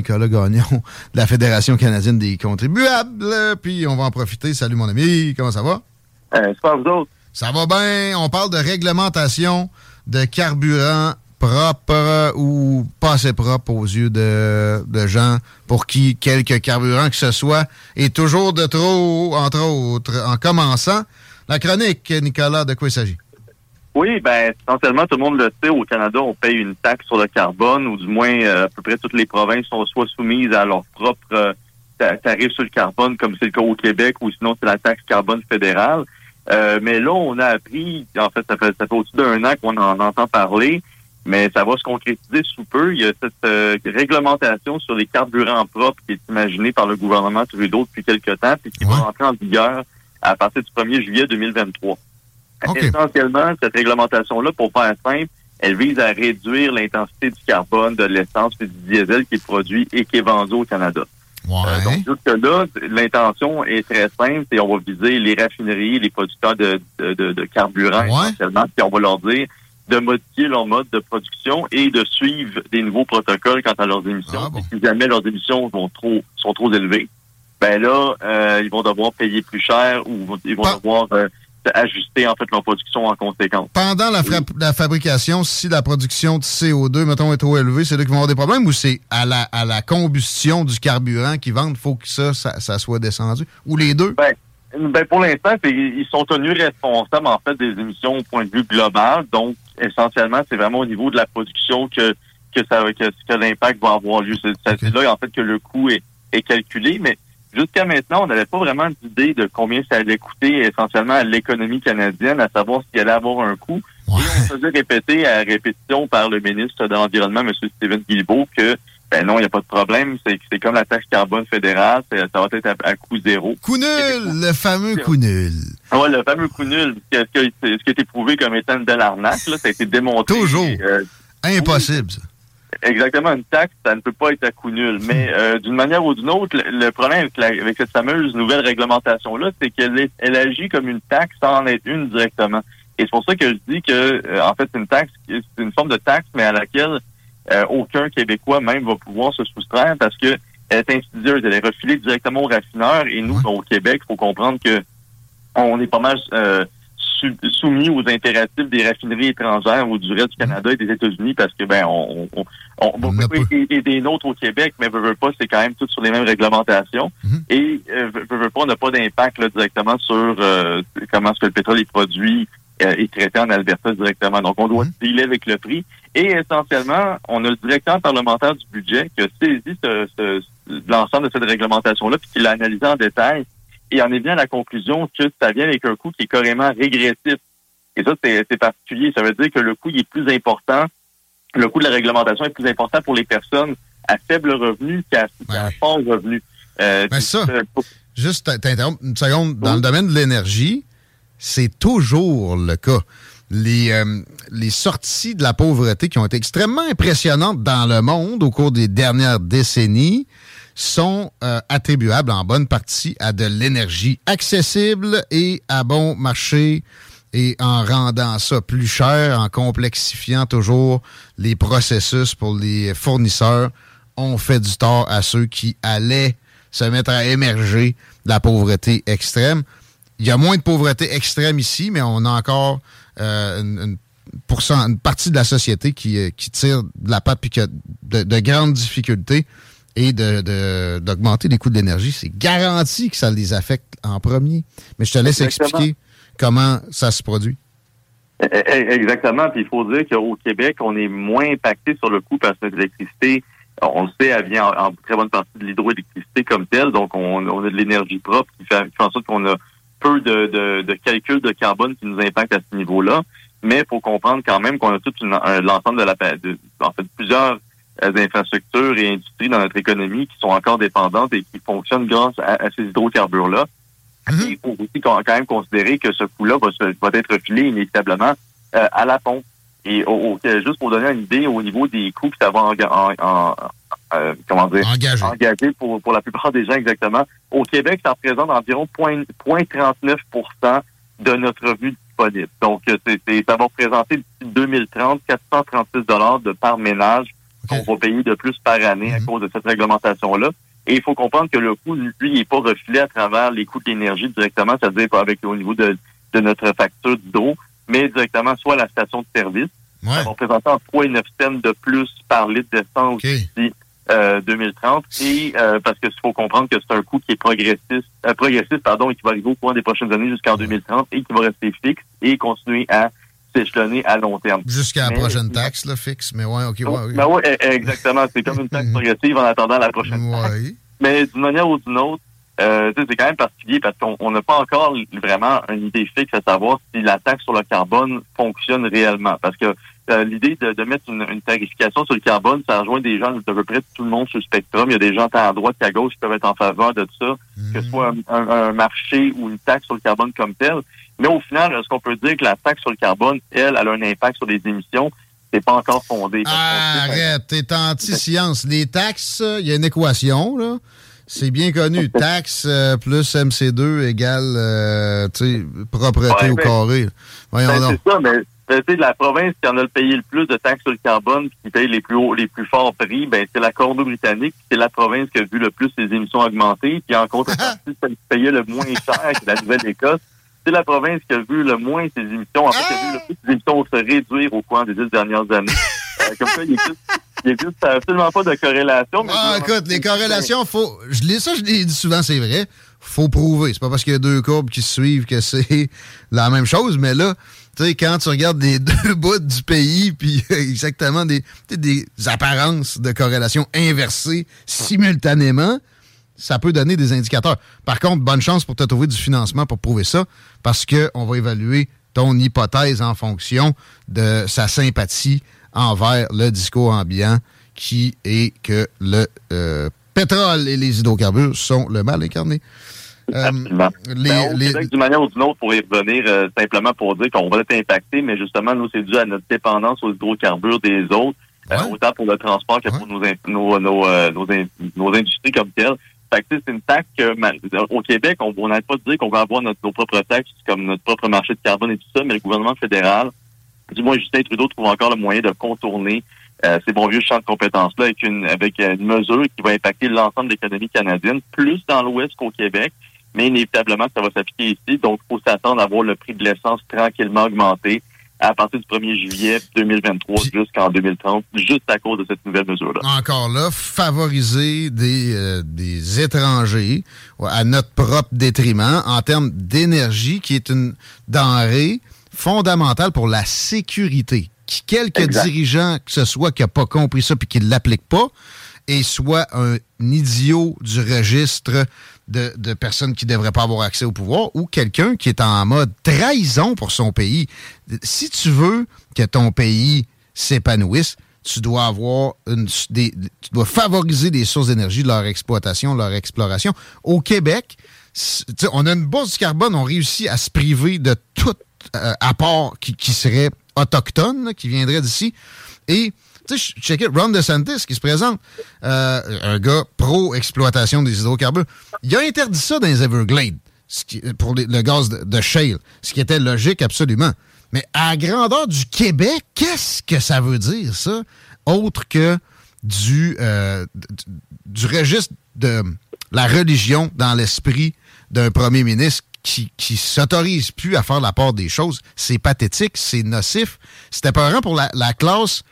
Nicolas Gagnon de la Fédération canadienne des contribuables. Puis on va en profiter. Salut mon ami, comment ça va? Euh, vous autres. Ça va bien. On parle de réglementation de carburant propre ou pas assez propre aux yeux de, de gens pour qui quelque carburant que ce soit est toujours de trop, entre autres. En commençant, la chronique, Nicolas, de quoi il s'agit? Oui, ben essentiellement, tout le monde le sait, au Canada, on paye une taxe sur le carbone, ou du moins euh, à peu près toutes les provinces sont soit soumises à leur propre euh, ta- tarif sur le carbone, comme c'est le cas au Québec, ou sinon c'est la taxe carbone fédérale. Euh, mais là, on a appris, en fait, ça fait, ça fait au-dessus d'un an qu'on en entend parler, mais ça va se concrétiser sous peu. Il y a cette euh, réglementation sur les carburants propres qui est imaginée par le gouvernement Trudeau depuis quelque temps, puis qui va entrer en vigueur à partir du 1er juillet 2023. Essentiellement, cette réglementation-là, pour faire simple, elle vise à réduire l'intensité du carbone, de l'essence et du diesel qui est produit et qui est vendu au Canada. Euh, donc, jusque-là, l'intention est très simple et on va viser les raffineries, les producteurs de, de, de- de carburant essentiellement, puis on va leur dire de modifier leur mode de production et de suivre des nouveaux protocoles quant à leurs émissions. Et Si jamais leurs émissions vont trop, sont trop élevées, ben là, euh, ils vont devoir payer plus cher ou ils vont devoir euh, ajuster en fait leur production en conséquence. Pendant la, fra- la fabrication, si la production de CO2, mettons, est trop élevée, c'est là qu'ils vont avoir des problèmes ou c'est à la, à la combustion du carburant qu'ils vendent, faut que ça, ça, ça soit descendu? Ou les deux? Ben, ben pour l'instant, c'est- ils sont tenus responsables en fait des émissions au point de vue global. Donc, essentiellement, c'est vraiment au niveau de la production que que ça que, que l'impact va avoir lieu. C'est ça- c'est là en fait que le coût est, est calculé, mais jusqu'à maintenant, on n'avait pas vraiment d'idée de combien ça allait coûter essentiellement à l'économie canadienne, à savoir s'il allait avoir un coût. Et on faisait répéter à répétition par le ministre de l'Environnement, M. Stephen Guilbeault, que ben non, il n'y a pas de problème, c'est comme la taxe carbone fédérale, ça va être à, à coût zéro. Coup nul! Le fameux coup nul. Ouais, le fameux coup nul, ce qui a, été prouvé comme étant une belle arnaque, là, ça a été démontré. Toujours. Euh, Impossible, ça. Exactement, une taxe, ça ne peut pas être à coût nul. Mais euh, d'une manière ou d'une autre, le, le problème avec, la- avec cette fameuse nouvelle réglementation-là, c'est qu'elle est- elle agit comme une taxe sans en être une directement. Et c'est pour ça que je dis que, euh, en fait, c'est une taxe, c'est une forme de taxe, mais à laquelle euh, aucun Québécois même va pouvoir se soustraire parce que elle est insidieuse, elle est refilée directement aux raffineurs. Et nous, au Québec, il faut comprendre que on est pas mal euh, sou- soumis aux impératifs des raffineries étrangères ou du reste du Canada et des États-Unis parce que ben on, on, on, on peut pas et, et des nôtres au Québec, mais veut, veut pas, c'est quand même tout sur les mêmes réglementations. Et euh, veut, veut pas, on n'a pas d'impact directement sur euh, comment est-ce que le pétrole est produit euh, est traité en Alberta directement. Donc on doit dealer avec le prix. Et essentiellement, on a le directeur parlementaire du budget qui a saisi ce, ce- l'ensemble de cette réglementation-là puis qui l'a analysé en détail et en est bien à la conclusion que ça vient avec un coût qui est carrément régressif. Et ça, c'est c'est particulier. Ça veut dire que le coût il est plus important, le coût de la réglementation est plus important pour les personnes à faible revenu qu'à qu'à fort revenu. Euh, Ben ça, euh, pour- juste t- t'interrompre une seconde. Dans le domaine de l'énergie, c'est toujours le cas. Les, euh, les sorties de la pauvreté qui ont été extrêmement impressionnantes dans le monde au cours des dernières décennies sont euh, attribuables en bonne partie à de l'énergie accessible et à bon marché et en rendant ça plus cher, en complexifiant toujours les processus pour les fournisseurs, on fait du tort à ceux qui allaient se mettre à émerger de la pauvreté extrême. Il y a moins de pauvreté extrême ici, mais on a encore euh, une, une- une partie de la société qui, euh, qui tire de la patte puis qui a de, grandes difficultés et d'augmenter de, les coûts de l'énergie. C'est garanti que ça les affecte en premier. Mais je te laisse expliquer comment ça se produit. Eh, eh, exactement. Puis il faut dire qu'au Québec, on est moins impacté sur le coût parce que l'électricité, on le sait, elle vient en, très bonne partie de l'hydroélectricité comme telle. Donc, on, a de l'énergie propre qui fait, en sorte qu'on a peu de, de, de calculs de carbone qui nous impactent à ce niveau-là. Mais il faut comprendre quand même qu'on a tout l'ensemble de la de, en fait plusieurs euh, infrastructures et industries dans notre économie qui sont encore dépendantes et qui fonctionnent grâce à, ces hydrocarbures-là. Mhm. Il faut aussi quand même considérer que ce coût-là va, va, être refilé inévitablement euh, à la pompe. Et au, juste pour donner une idée au niveau des coûts que ça va en, en, euh, comment dire, engagé, pour, pour la plupart des gens exactement. Au Québec, ça représente environ 0,39% de notre revenu disponible. Donc, euh, c'est, ça va représenter d'ici 2030 436 dollars de par ménage qu'on va payer de plus par année à mhm. cause de cette réglementation-là. Et il faut comprendre que le coût, lui, n'est pas refilé à travers les coûts de l'énergie directement, c'est-à-dire pas avec au niveau de, de notre facture d'eau, mais directement soit la station de service. Ça va représenter 3,9 cents de plus par litre d'essence 2030 euh, et euh, parce qu'il faut comprendre que c'est un coût qui est progressiste, euh, progressif pardon, et qui va arriver au cours des prochaines années jusqu'en 2030 et qui va rester fixe et continuer à s'échelonner à long terme. Jusqu'à la prochaine taxe, là, fixe, mais ouais, ok, ouais, ouais. Ben ouais, e, exactement. C'est comme une taxe progressive en attendant la prochaine taxe. Mais d'une manière ou d'une autre, euh, c'est quand même particulier parce qu'on n'a pas encore vraiment une idée fixe à savoir si la taxe sur le carbone fonctionne réellement. Parce que euh, l'idée de, mettre une, tarification sur le carbone, ça rejoint des gens de peu près tout le monde sur le spectrum. Il y a des gens tant à droite qu'à gauche qui peuvent être en faveur de ça, que ce soit un, marché ou une taxe sur le carbone comme tel. Mais au final, est-ce qu'on peut dire que la taxe sur le carbone, elle, elle a un impact sur les émissions? C'est pas encore fondé. arrête, t'es anti-science. Les taxes, il y a une équation, là. C'est bien connu. Taxe euh, plus MC2 égale euh, propreté au ben, carré. Voyons ben, C'est ça, mais c'est la province qui en a le payé le plus de taxes sur le carbone, qui paye les plus hauts, les plus forts prix, ben c'est la Colombie-Britannique, c'est la province qui a vu le plus ses émissions augmenter, puis en contrepartie, celle qui payait le moins cher, c'est la Nouvelle-Écosse. C'est la province qui a vu le moins ses émissions, en fait, qui a vu le plus ses émissions se réduire au cours des dix dernières années. Euh, comme ça, il n'existe absolument pas de corrélation. ah, écoute, les corrélations, faut. Je l'ai ça, je l'ai dit souvent, c'est vrai. Faut prouver. C'est pas parce qu'il y a deux courbes qui se suivent que c'est la même chose, mais là, tu sais, quand tu regardes les deux bouts du pays, puis exactement des, des apparences de corrélation inversées simultanément, ça peut donner des indicateurs. Par contre, bonne chance pour te trouver du financement pour prouver ça, parce qu'on va évaluer ton hypothèse en fonction de sa sympathie envers le discours ambiant qui est que le euh, pétrole et les hydrocarbures sont le mal incarné. Euh, Absolument. Ben, d'une manière ou d'une autre, pour y revenir, euh, simplement pour dire qu'on va être impacté, mais justement, nous, c'est dû à notre dépendance aux hydrocarbures des autres, euh, autant pour le transport que pour nos, nos, nos, nos, industries comme telles. Que c'est une taxe au Québec, on n'arrête pas de dire qu'on va avoir notre, nos propres taxes, comme notre propre marché de carbone et tout ça, mais le gouvernement fédéral, du moins Justin Trudeau, trouve encore le moyen de contourner ces bons vieux champs de compétences-là avec une avec une mesure qui va impacter l'ensemble de l'économie canadienne, plus dans l'Ouest qu'au Québec mais inévitablement, ça va s'appliquer ici. Donc, il faut s'attendre à voir le prix de l'essence tranquillement augmenter à partir du 1er juillet 2023 jusqu'en 2030, juste à cause de cette nouvelle mesure-là. Encore là, favoriser des, euh, des étrangers à notre propre détriment en termes d'énergie, qui est une denrée fondamentale pour la sécurité. Qui, quelque dirigeant que ce soit qui n'a pas compris ça puis qui ne l'applique pas, et soit un idiot du registre de, personnes qui ne devraient pas avoir accès au pouvoir ou quelqu'un qui est en mode trahison pour son pays. Si tu veux que ton pays s'épanouisse, tu dois avoir une, des, tu dois favoriser des sources d'énergie, leur exploitation, leur exploration. Au Québec, on a une bourse du carbone, on réussit à se priver de tout euh, apport qui, qui, serait autochtone, qui viendrait d'ici. Et tu sais, check it, Ron DeSantis qui se présente, euh, un gars pro-exploitation des hydrocarbures. Il a interdit ça dans les Everglades pour le gaz de, shale, ce qui était logique absolument. Mais à grandeur du Québec, qu'est-ce que ça veut dire, ça, autre que du, euh, du registre de la religion dans l'esprit d'un premier ministre qui, qui s'autorise plus à faire la part des choses? C'est pathétique, c'est nocif. C'était peurant pour la, la, classe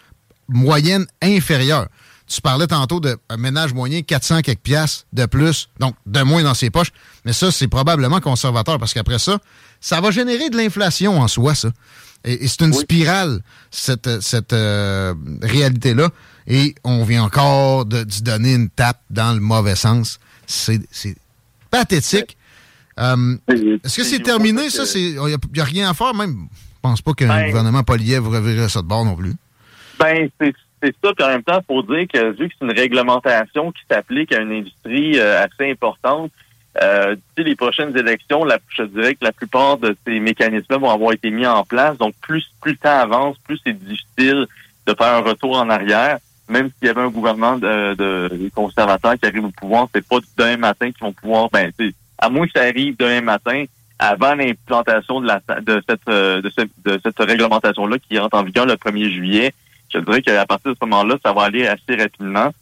moyenne inférieure. Tu parlais tantôt d'un ménage moyen 400 quelques piastres de plus, donc de moins dans ses poches. Mais ça, c'est probablement conservateur parce qu'après ça, ça va générer de l'inflation en soi, ça. Et, c'est une spirale, cette, cette euh, réalité-là. Et on vient encore de, donner une tape dans le mauvais sens. C'est, c'est pathétique. Euh, est-ce que c'est terminé, ça? Il n'y a, rien à faire, même? Je pense pas qu'un ben, gouvernement vous reverrait ça de bord non plus. Ben, c'est ça. Puis en même temps, faut dire que vu que c'est une réglementation qui s'applique à une industrie euh, assez importante, euh, les prochaines élections, la, je dirais que la plupart de ces mécanismes vont avoir été mis en place. Donc, plus, plus le temps avance, plus c'est difficile de faire un retour en arrière. Même s'il y avait un gouvernement de, de, conservateurs qui arrive au pouvoir, c'est pas d'un matin qu'ils vont pouvoir, ben, à moins que ça arrive d'un matin avant l'implantation de, la, de cette, euh, de, cette, de cette réglementation-là qui rentre en vigueur le 1er juillet. Je dirais qu'à partir de ce moment-là, ça va aller assez rapidement.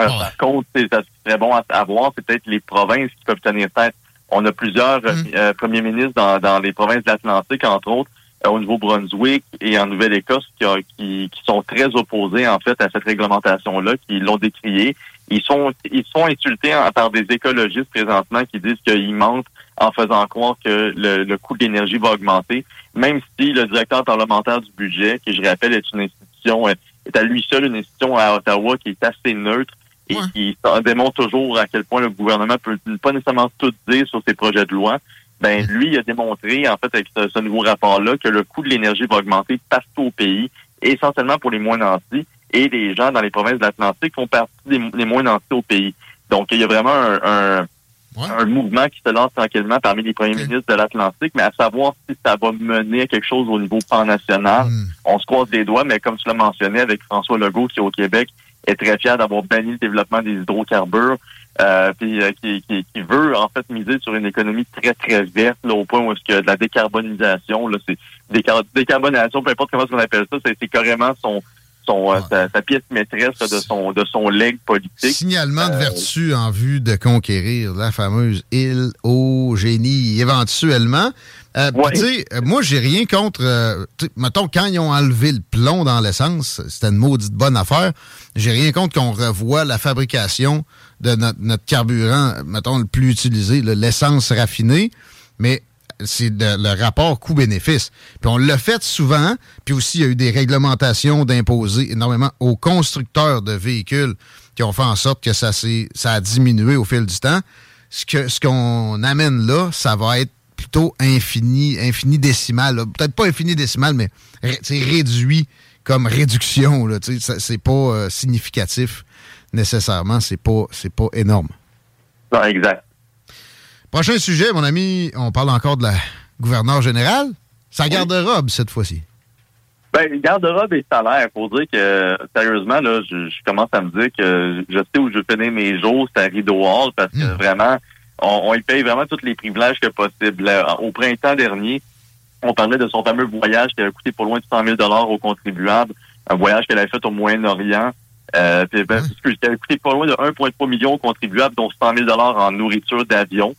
Euh, par contre, c'est serait bon à, voir, c'est peut-être les provinces qui peuvent tenir tête. On a plusieurs euh, mm. premiers ministres dans, dans les provinces de l'Atlantique, entre autres, au Nouveau-Brunswick et en Nouvelle-Écosse, qui, qui, qui, sont très opposés en fait à cette réglementation-là, qui l'ont décriée ils sont ils sont insultés par des écologistes présentement qui disent qu'ils mentent en faisant croire que le, coût de l'énergie va augmenter, même si le directeur parlementaire du budget, qui je rappelle est une institution, euh, est à lui seul une institution à Ottawa qui est assez neutre et qui démontre toujours à quel point le gouvernement peut pas nécessairement tout dire sur ses projets de loi. Ben lui, il a démontré en fait avec ce, nouveau rapport-là que le coût de l'énergie va augmenter partout au pays, essentiellement pour les moins nantis et les gens dans les provinces de l'Atlantique font partie des, moins nantis au pays. Donc, il y a vraiment un, un, mouvement qui se lance tranquillement parmi les premiers ministres de l'Atlantique, mais à savoir si ça va mener à quelque chose au niveau pan-national. Hmm. On se croise les doigts, mais comme tu l'as mentionné avec François Legault, qui au Québec est très fier d'avoir banni le développement des hydrocarbures, euh, puis euh, qui, qui, qui, veut en fait miser sur une économie très très verte, là, au point où est-ce que de la décarbonisation, là, c'est décarbonation, peu importe comment on appelle ça, c'est carrément son son, euh, sa, pièce maîtresse de son de son leg politique. Signalement de euh, vertu en vue de conquérir la fameuse île au génie éventuellement. Euh, sais, moi, j'ai rien contre. Euh, mettons, quand ils ont enlevé le plomb dans l'essence, c'était une maudite bonne affaire. J'ai rien contre qu'on revoie la fabrication de notre, notre carburant, mettons, le plus utilisé, l'essence raffinée. Mais c'est le rapport coût-bénéfice. Puis on l'a fait souvent, puis aussi il y a eu des réglementations d'imposer énormément aux constructeurs de véhicules qui ont fait en sorte que ça, ça a diminué au fil du temps. Ce qu'on ce amène là, ça va être plutôt infini, infini décimal. Peut-être pas infini décimal, mais réduit comme réduction. C'est pas euh, significatif nécessairement. C'est pas, pas énorme. exact. Prochain sujet, mon ami, on parle encore de la gouverneure générale. Sa garde-robe cette fois-ci. Ben, garde-robe et salaire. Pour dire que, sérieusement, là, je, commence à me dire que je sais où je vais finir mes jours, c'est à Rideau Hall, parce que hmm. vraiment, on, y paye vraiment tous les privilèges que possible. Au printemps dernier, on parlait de son fameux voyage qui a coûté pour loin de 100 000 aux contribuables, un voyage qu'elle avait fait au Moyen-Orient. Euh, puis, ben, hein? a coûté pas loin de 1,3 million aux contribuables, dont 100 000 en nourriture d'avion.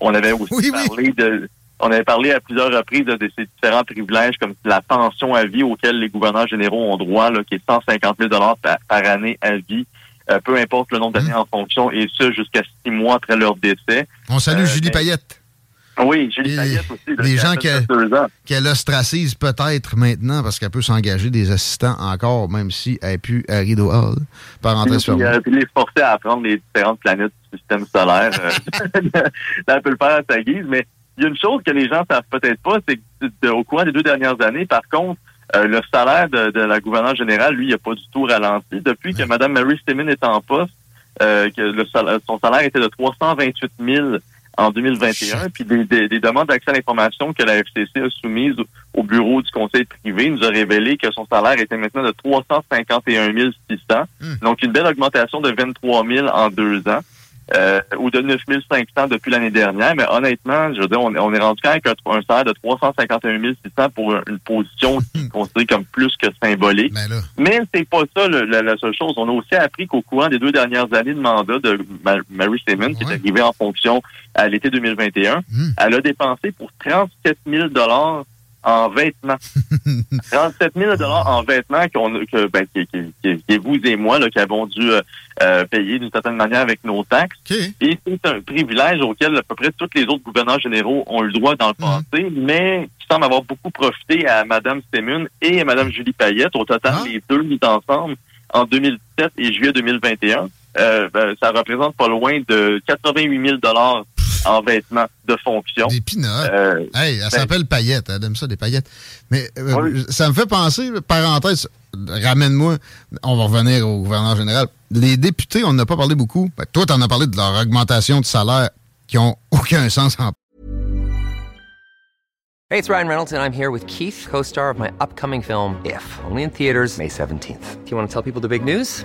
On avait aussi parlé de on avait parlé à plusieurs reprises de ces différents privilèges comme la pension à vie auquel les gouverneurs généraux ont droit, là, qui est 150 000 par, par, année à vie, euh, peu importe le nombre d'années mmh. en fonction, et ce jusqu'à six mois après leur décès. On salue euh, Julie Payette. Oui, Julie Payette aussi. Les gens qu'elle ostracise peut-être maintenant parce qu'elle peut s'engager des assistants encore, même si elle n'est plus à Rideau Hall. Parenthèse fermée. Euh, puis les forcer à apprendre les différentes planètes du système solaire. Euh, elle peut le faire à sa guise, mais il y a une chose que les gens savent peut-être pas, c'est qu'au cours des deux dernières années, par contre, euh, le salaire de, la gouverneure générale, lui, il n'a pas du tout ralenti. Depuis que Mme Mary Stemmin est en poste, que le son salaire était de 328 000 en 2021, puis des, des, demandes d'accès à l'information que la FCC a soumises au bureau du conseil privé nous a révélé que son salaire était maintenant de 351 600, hmm. donc une belle augmentation de 23 000 en deux ans. Euh, ou de 9500 depuis l'année dernière. Mais honnêtement, je veux dire, on, on est rendu quand même avec un, salaire de 351 600 pour une position qui est considérée comme plus que symbolique. Ben. Mais c'est pas ça le- la, la seule chose. On a aussi appris qu'au courant des deux dernières années de mandat de Ma- Mary Simmons, qui est arrivée en fonction à l'été 2021, Hmm. elle a dépensé pour 37 000 dollars en vêtements. 37 000 dollars en vêtements qu'on, que, ben, qui, qui- qui- qui est vous et moi là, qui avons dû euh, euh, payer d'une certaine manière avec nos taxes. Et c'est un privilège auquel à peu près tous les autres gouverneurs généraux ont eu le droit dans le Mhm. passé, mais qui semble avoir beaucoup profité à Mme Semun et à Mme Julie Payette. Au total, Ah. les deux mis ensemble en 2017 et juillet 2021. Euh, ben, ça représente pas loin de 88 000 dollars en vêtements de fonction. Des pinottes. Euh, Hey, elle ben- s'appelle Paillette. Elle aime ça, des paillettes. Mais euh, Oui. ça me fait penser, parenthèse, ramène-moi, on va revenir au gouverneur général. Les députés, on n'a pas parlé beaucoup. Ben, toi, tu en as parlé de leur augmentation de salaire qui ont aucun sens en Hey, it's Ryan Reynolds, and I'm here with Keith, co star of my upcoming film, If, only in theaters, May 17th. Do you want to tell people the big news?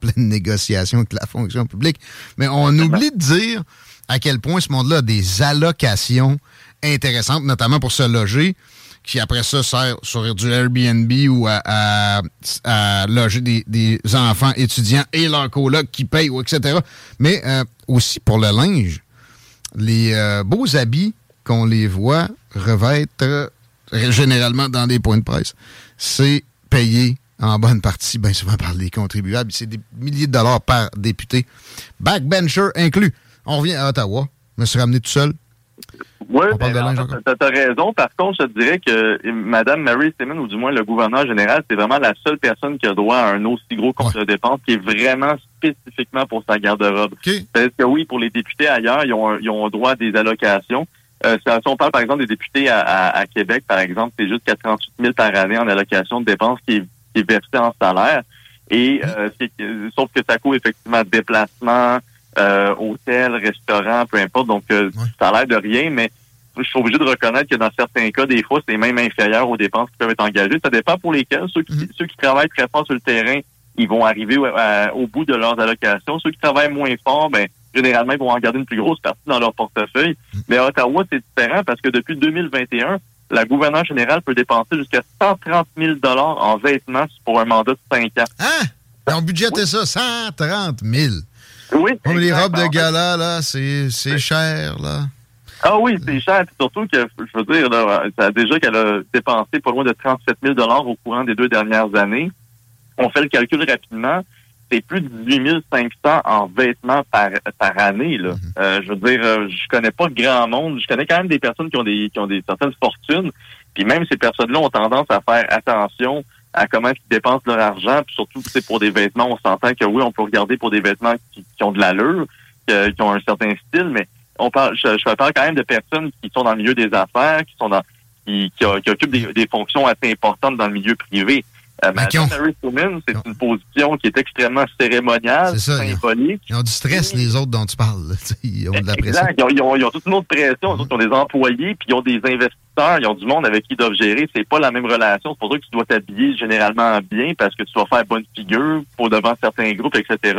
Pleine négociation avec la fonction publique. Mais on oublie de dire à quel point ce monde-là a des allocations intéressantes, notamment pour se loger, qui après ça sert sur du Airbnb ou à, à- à loger des, des enfants étudiants et leurs colocs qui payent, ou etc. Mais euh, aussi pour le linge, les euh, beaux habits qu'on les voit revêtre euh, généralement dans des points de presse, c'est payé en bonne partie, bien souvent par les contribuables. C'est des milliers de dollars par député. Backbencher inclus. On revient à Ottawa. Je me suis ramené tout seul. Oui, tu as raison. Par contre, je te dirais que Mme Mary Simmons, ou du moins le gouverneur général, c'est vraiment la seule personne qui a droit à un aussi gros compte Ouais. de dépenses qui est vraiment spécifiquement pour sa garde-robe. C'est que oui, pour les députés ailleurs, ils ont, ils ont droit à des allocations. Euh, si on parle par exemple des députés à, à- à Québec, par exemple, c'est juste 38 000 par année en allocation de dépenses qui est, qui est versée en salaire. Et euh, c'est que- sauf que ça coûte effectivement déplacement, euh, hôtel, restaurant, peu importe. Donc euh, Ouais. ça a l'air de rien, mais je suis obligé de reconnaître que dans certains cas, des fois, c'est même inférieur aux dépenses qui peuvent être engagées. Ça dépend pour lesquels. Ceux qui, Mhm. ceux qui travaillent très fort sur le terrain, ils vont arriver au- à- au bout de leurs allocations. Ceux qui travaillent moins fort, ben généralement, ils vont en garder une plus grosse partie dans leur portefeuille. Mais à Ottawa, c'est différent parce que depuis 2021, la gouverneure générale peut dépenser jusqu'à 130 000 en vêtements pour un mandat de 5 ans. Hein? Ils ont budgété ça, 130 000. Oui. Comme les robes de gala, là, c'est c'est cher, là. Ah oui, c'est cher. Puis surtout que, je veux dire, là, ça a déjà qu'elle a dépensé pas loin de 37 000 au courant des deux dernières années. On fait le calcul rapidement. C'est plus de 18 500 en vêtements par, par année. Là. Euh, je veux dire, euh, je connais pas grand monde. Je connais quand même des personnes qui ont des qui ont des certaines fortunes. Puis même ces personnes-là ont tendance à faire attention à comment ils dépensent leur argent. Puis surtout, c'est pour des vêtements, on s'entend que oui, on peut regarder pour des vêtements qui, qui ont de l'allure, que- qui ont un certain style, mais on parle, je, je parle quand même de personnes qui sont dans le milieu des affaires, qui sont dans, qui, qui, qui occupent des, des fonctions assez importantes dans le milieu privé. Euh, Madame Harris Truman, c'est une position qui est extrêmement cérémoniale, ça, symbolique. Ils ont du stress, les autres dont tu parles. Ils ont de la pression. Exact. Ils ont, ils ont- ils ont toute une autre pression. Autres, Ils ont des employés, puis ils ont des investisseurs, ils ont du monde avec qui ils doivent gérer. C'est pas la même relation. C'est pour ça que tu dois t'habiller généralement bien parce que tu vas faire bonne figure pour devant certains groupes, etc.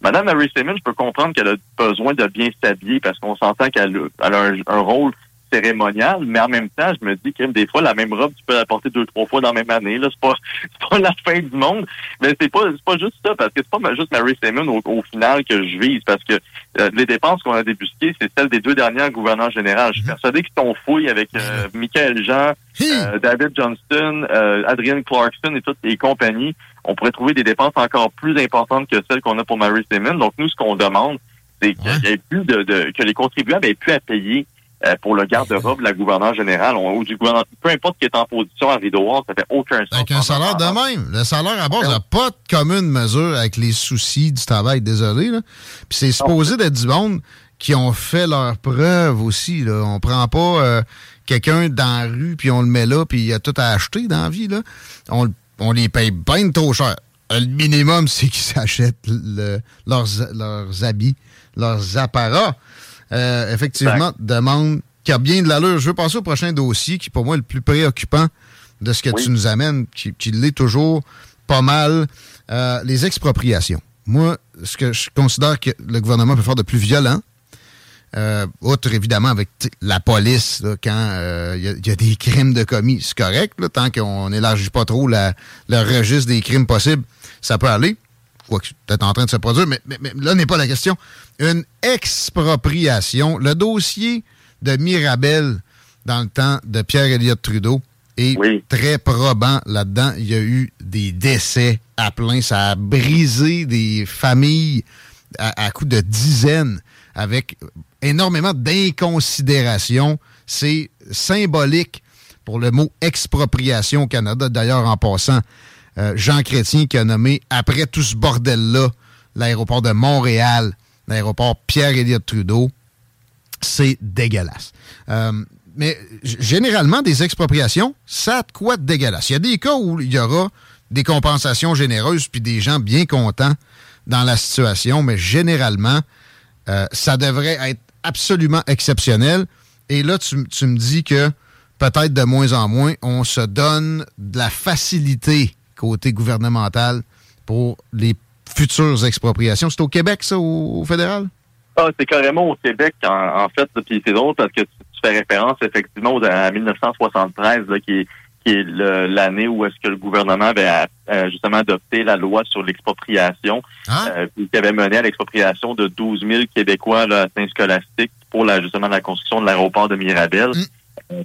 Madame Mary Simmons, je peux comprendre qu'elle a besoin de bien s'habiller parce qu'on s'entend qu'elle a, elle a un, un rôle cérémonial, mais en même temps, je me dis que des fois, la même robe, tu peux la porter deux, trois fois dans la même année. Là, c'est pas, c'est pas la fin du monde. Mais c'est pas, c'est pas juste ça, parce que c'est pas juste Mary Simon au, au, final que je vise, parce que euh, les dépenses qu'on a débusquées, c'est celles des deux dernières gouverneurs généraux. Je suis persuadé qu'ils sont fouilles avec euh, Michael Jean, euh, David Johnston, euh, Adrian Clarkson et toutes les compagnies. On pourrait trouver des dépenses encore plus importantes que celles qu'on a pour Mary Simon. Donc, nous, ce qu'on demande, c'est qu'il y ait plus de, de, que les contribuables aient plus à payer euh, pour le garde-robe de la gouverneure générale ou du gouvernement, peu importe qui est en position à rideau ça fait aucun sens. Avec un salaire de même. Le salaire à base n'a pas de commune mesure avec les soucis du travail, désolé. Là. Puis c'est supposé d'être du monde qui ont fait leurs preuves aussi. Là. On prend pas euh, quelqu'un dans la rue puis on le met là puis il y a tout à acheter dans la vie. Là. On, on les paye bien trop cher. Le minimum, c'est qu'ils s'achètent le, leurs, leurs habits, leurs apparats euh, effectivement, demande qui a bien de l'allure. Je veux passer au prochain dossier qui, pour moi, est le plus préoccupant de ce que tu nous amènes, qui, qui l'est toujours pas mal, euh, les expropriations. Moi, ce que je considère que le gouvernement peut faire de plus violent, euh, outre évidemment avec la police, là, quand il euh, y, y, a des crimes de commis, c'est correct, là, tant qu'on n'élargit pas trop la, le registre des crimes possibles, ça peut aller. Quoi que peut-être en train de se produire, mais, mais, mais là n'est pas la question une expropriation. Le dossier de Mirabel dans le temps de pierre Elliott Trudeau est très probant là-dedans. Il y a eu des décès à plein. Ça a brisé des familles à, à coup de dizaines avec énormément d'inconsidération. C'est symbolique pour le mot expropriation au Canada. D'ailleurs, en passant, euh, Jean Chrétien qui a nommé, après tout ce bordel-là, l'aéroport de Montréal l'aéroport Pierre-Éliott Trudeau, c'est dégueulasse. Euh, mais généralement, des expropriations, ça a de quoi de dégueulasse. Il y a des cas où il y aura des compensations généreuses puis des gens bien contents dans la situation, mais généralement, euh, ça devrait être absolument exceptionnel. Et là, tu, tu me dis que peut-être de moins en moins, on se donne de la facilité côté gouvernemental pour les futures expropriations. C'est au Québec, ça, au, fédéral? Ah, c'est carrément au Québec, en, fait. Puis c'est drôle parce que tu, fais référence effectivement à 1973, qui est, qui est l'année où est-ce que le gouvernement avait euh, justement adopté la loi sur l'expropriation, ah. euh, qui avait mené à l'expropriation de 12 000 Québécois là, à Saint-Scolastique pour la, justement la construction de l'aéroport de Mirabel. Mm.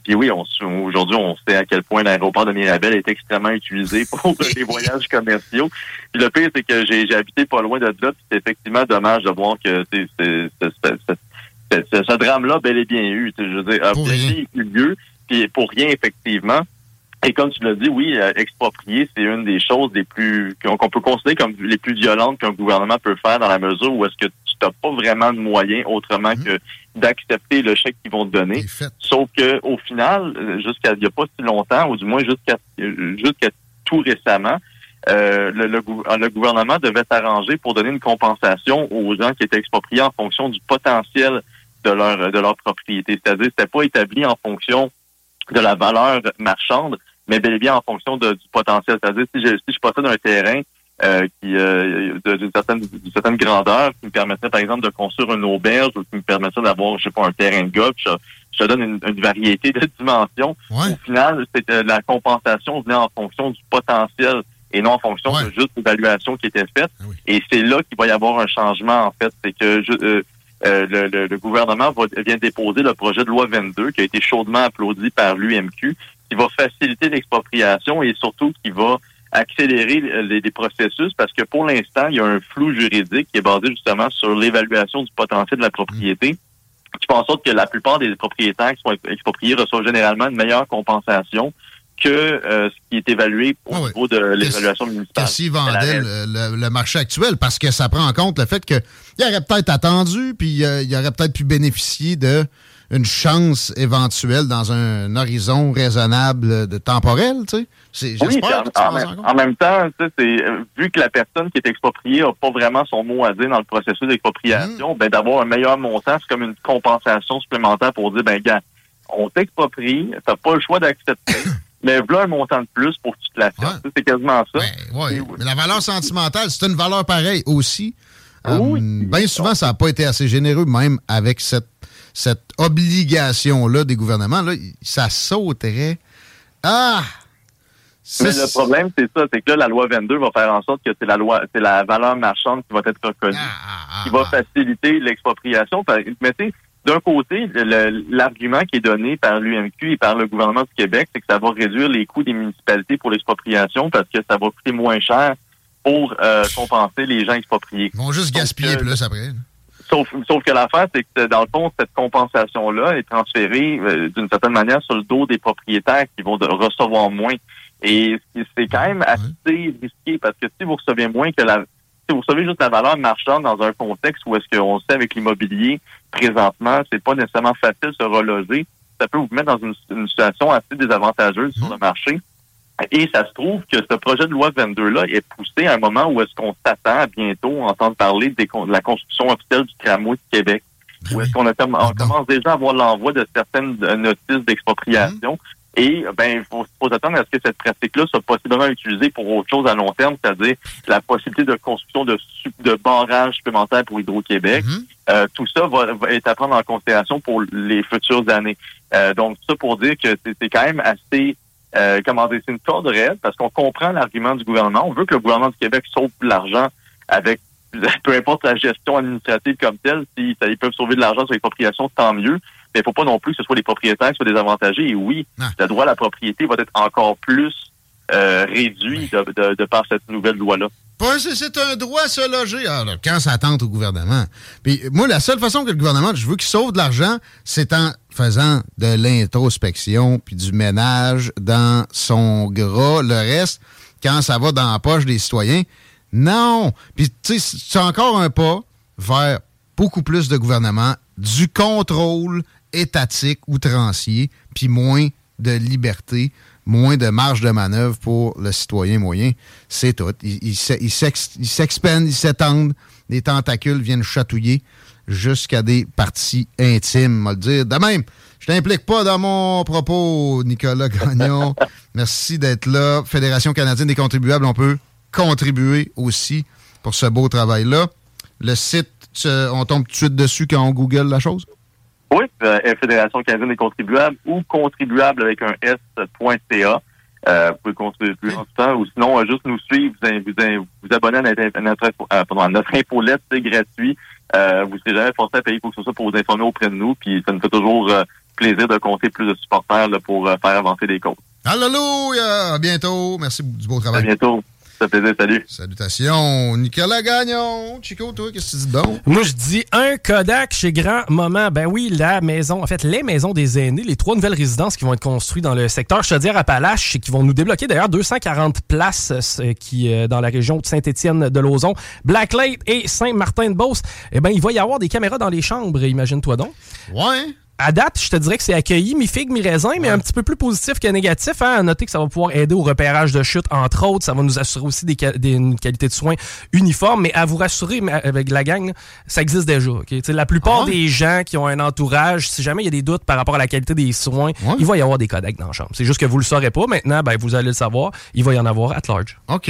Puis oui, aujourd'hui, on sait à quel point l'aéroport de Mirabel est extrêmement utilisé pour les voyages commerciaux. Puis le pire, c'est que j'ai habité pas loin de là, puis c'est effectivement dommage de voir que ce drame-là bel et bien eu. Je veux dire, a eu lieu, puis pour rien, effectivement. Et comme tu l'as dit, oui, euh, exproprier, c'est une des choses les plus qu'on peut considérer comme les plus violentes qu'un gouvernement peut faire dans la mesure où est-ce que tu n'as pas vraiment de moyens autrement mmh. que d'accepter le chèque qu'ils vont te donner. Sauf que au final, euh, jusqu'à il n'y a pas si longtemps, ou du moins jusqu'à jusqu'à tout récemment, euh, le, le, gouvernement devait s'arranger pour donner une compensation aux gens qui étaient expropriés en fonction du potentiel de leur de leur propriété. C'est-à-dire, c'était pas établi en fonction de la valeur marchande, mais bel et bien en fonction de, du potentiel. C'est-à-dire, si je, si je possède un terrain euh, qui euh, d'une certaine, certaine grandeur qui me permettrait, par exemple, de construire une auberge ou qui me permettrait d'avoir, je sais pas, un terrain de golf. Je, te donne une, variété de dimensions. Au final, c'est euh, la compensation venait en fonction du potentiel et non en fonction de juste l'évaluation qui était faite. Ah et c'est là qu'il va y avoir un changement, en fait. C'est que je, euh, le, le, gouvernement va, vient déposer le projet de loi 22 qui a été chaudement applaudi par l'UMQ, qui va faciliter l'expropriation et surtout qui va accélérer les, processus parce que pour l'instant, il y a un flou juridique qui est basé justement sur l'évaluation du potentiel de la propriété qui fait en sorte que la plupart des propriétaires qui sont expropriés reçoivent généralement une meilleure compensation que euh, ce qui est évalué au ah niveau de l'évaluation municipale. S'ils vendaient le, le, marché actuel, parce que ça prend en compte le fait qu'il aurait peut-être attendu, puis euh, il aurait peut-être pu bénéficier de une chance éventuelle dans un horizon raisonnable de temporel, tu sais. Oui, en, en, même temps, c'est vu que la personne qui est expropriée n'a pas vraiment son mot à dire dans le processus d'expropriation, mmh. ben d'avoir un meilleur montant, c'est comme une compensation supplémentaire pour dire ben gars, on t'exproprie, t'as pas le choix d'accepter. mais voilà un montant de plus pour que tu te la fasses. C'est quasiment ça. Ben, mais la valeur sentimentale, c'est une valeur pareille aussi. Oui. Euh, bien souvent, ça n'a pas été assez généreux, même avec cette cette obligation-là des gouvernements, là, ça sauterait. Ah! Mais le problème, c'est ça, c'est que là, la loi 22 va faire en sorte que c'est la loi, c'est la valeur marchande qui va être reconnue, Ah, ah, qui va ah. faciliter l'expropriation. Mais tu sais, d'un côté, l'argument qui est donné par l'UMQ et par le gouvernement du Québec, c'est que ça va réduire les coûts des municipalités pour l'expropriation parce que ça va coûter moins cher pour euh, compenser les gens expropriés. Ils vont juste gaspiller euh, plus après. Sauf, sauf que l'affaire, c'est que dans le fond, cette compensation-là est transférée euh, d'une certaine manière sur le dos des propriétaires qui vont de- recevoir moins. Et c'est- quand même assez risqué parce que si vous recevez moins que la si vous recevez juste la valeur marchande dans un contexte où est-ce qu'on sait avec l'immobilier présentement, c'est pas nécessairement facile de se reloger, ça peut vous mettre dans une, une situation assez désavantageuse sur le marché. Et ça se trouve que ce projet de loi 22-là est poussé à un moment où est-ce qu'on s'attend à bientôt entendre parler des de la construction officielle du tramway de Québec. Où est-ce qu'on a comm- on commence déjà à voir l'envoi de certaines euh, notices d'expropriation. Et ben, il faut, faut s'attendre à ce que cette pratique-là soit possiblement utilisée pour autre chose à long terme, c'est-à-dire la possibilité de construction de, de barrages supplémentaires pour Hydro-Québec. Euh, tout ça va, va être à prendre en considération pour les futures années. Euh, donc, ça pour dire que c'est quand même assez, euh, comment dire, c'est une corde raide parce qu'on comprend l'argument du gouvernement. On veut que le gouvernement du Québec sauve de l'argent avec peu importe la gestion administrative comme telle, si ils peuvent sauver de l'argent sur l'expropriation, tant mieux. Mais il faut pas non plus que ce soit les propriétaires qui soient désavantagés. Et oui, le droit à la propriété va être encore plus euh, réduit de, de- de par cette nouvelle loi-là. C'est- un droit à se loger. Ah, là, quand ça tente au gouvernement. Puis moi, la seule façon que le gouvernement, je veux qu'il sauve de l'argent, c'est en faisant de l'introspection puis du ménage dans son gras. Le reste, quand ça va dans la poche des citoyens, non. Puis tu sais, c'est encore un pas vers beaucoup plus de gouvernement, du contrôle étatique outrancier, puis moins de liberté, moins de marge de manœuvre pour le citoyen moyen. C'est tout. Ils il, s'e- il s'ex- ils s'expandent, ils s'étendent, les tentacules viennent chatouiller jusqu'à des parties intimes, on va le dire. De même, je t'implique pas dans mon propos, Nicolas Gagnon. Merci d'être là. Fédération canadienne des contribuables, on peut contribuer aussi pour ce beau travail-là. Le site, tu- on tombe tout de suite dessus quand on google la chose? Oui, euh, Fédération canadienne des contribuables ou contribuable avec un S.ca. Euh, vous pouvez contribuer plus en tout temps ou sinon euh, juste nous suivre, vous, vous, vous abonner à notre, à notre, euh, pardon, à notre infolette, c'est gratuit. Euh, vous ne serez jamais forcé à payer quoi que ce soit pour vous informer auprès de nous, puis ça nous fait toujours plaisir de compter plus de supporters là, pour faire avancer les causes. Alléluia! À bientôt. Merci du beau À travail. bientôt. Ça fait plaisir, salut. Salutations. Nicolas Gagnon. Chico, toi, qu'est-ce que tu dis de bon? Moi, je dis un Kodak chez Grand Moment. Ben oui, la maison, en fait, les maisons des aînés, les trois nouvelles résidences qui vont être construites dans le secteur Chaudière-Appalaches et qui vont nous débloquer d'ailleurs 240 places euh, qui, euh, dans la région de Saint-Étienne-de-Lauzon, Blacklake et Saint-Martin-de-Beauce. Eh ben, il va y avoir des caméras dans les chambres, imagine-toi donc. Ouais. À date, je te dirais que c'est accueilli, mi-figue, mi-raisin, mais un petit peu plus positif que négatif. Hein? À noter que ça va pouvoir aider au repérage de chute, entre autres. Ça va nous assurer aussi des, des- une qualité de soins uniforme. Mais à vous rassurer, mais avec la gang, là, ça existe déjà. La plupart Ah ouais? des gens qui ont un entourage, si jamais il y a des doutes par rapport à la qualité des soins, il va y avoir des codecs dans la chambre. C'est juste que vous le saurez pas. Maintenant, ben, vous allez le savoir. Il va y en avoir at large. OK.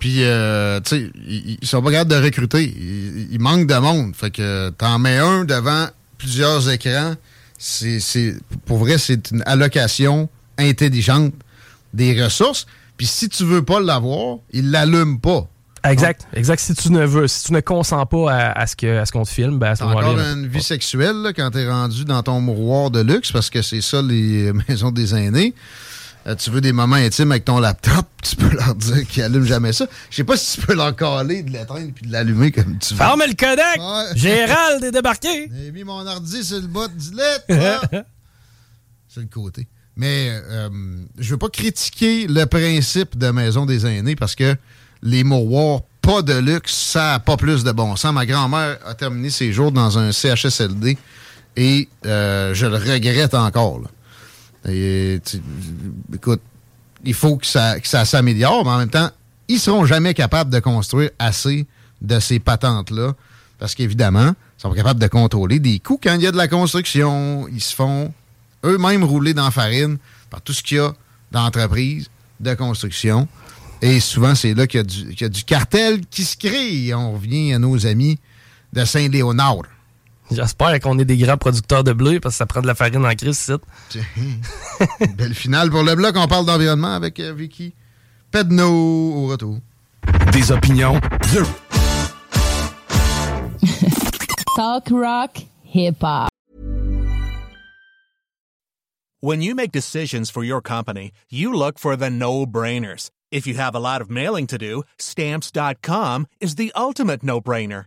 Puis, euh, tu sais, ils, ils sont pas capables de recruter. Il, il manque de monde. Fait que t'en mets un devant plusieurs écrans. C'est, pour vrai, c'est une allocation intelligente des ressources. Puis si tu veux pas l'avoir, il l'allume pas. Exact. Exact. Si tu ne veux, si tu ne consens pas à, à ce que, à ce qu'on te filme, ben, à ce encore une vie sexuelle là, quand t'es rendu dans ton mouroir de luxe, parce que c'est ça les maisons des aînés. Euh, tu veux des moments intimes avec ton laptop, tu peux leur dire qu'ils allument jamais ça. Je sais pas si tu peux leur caler, de l'éteindre puis de l'allumer comme tu veux. Ferme le codec! Ouais. Gérald est débarqué! J'ai mis mon ordi sur le bas du lit, C'est le côté. Mais euh, je veux pas critiquer le principe de maison des aînés parce que les mouroirs pas de luxe, ça a pas plus de bon sens. Ma grand-mère a terminé ses jours dans un CHSLD et euh, je le regrette encore. là. Écoute, il faut que ça, s'améliore, mais en même temps, ils seront jamais capables de construire assez de ces patentes-là parce qu'évidemment, ils sont capables de contrôler des coûts quand il y a de la construction. Ils se font eux-mêmes rouler dans la farine par tout ce qu'il y a d'entreprise de construction. Et souvent, c'est là qu'il y, a du- qu'il y a du cartel qui se crée. On revient à nos amis de Saint-Léonard. J'espère qu'on est des grands producteurs de bleu parce que ça prend de la farine en crise, c'est. Belle finale pour le bloc. On parle d'environnement avec euh, Vicky Pedno au retour. Des opinions, de... Talk rock, hip hop. When you make decisions for your company, you look for the no-brainers. If you have a lot of mailing to do, stamps.com is the ultimate no-brainer.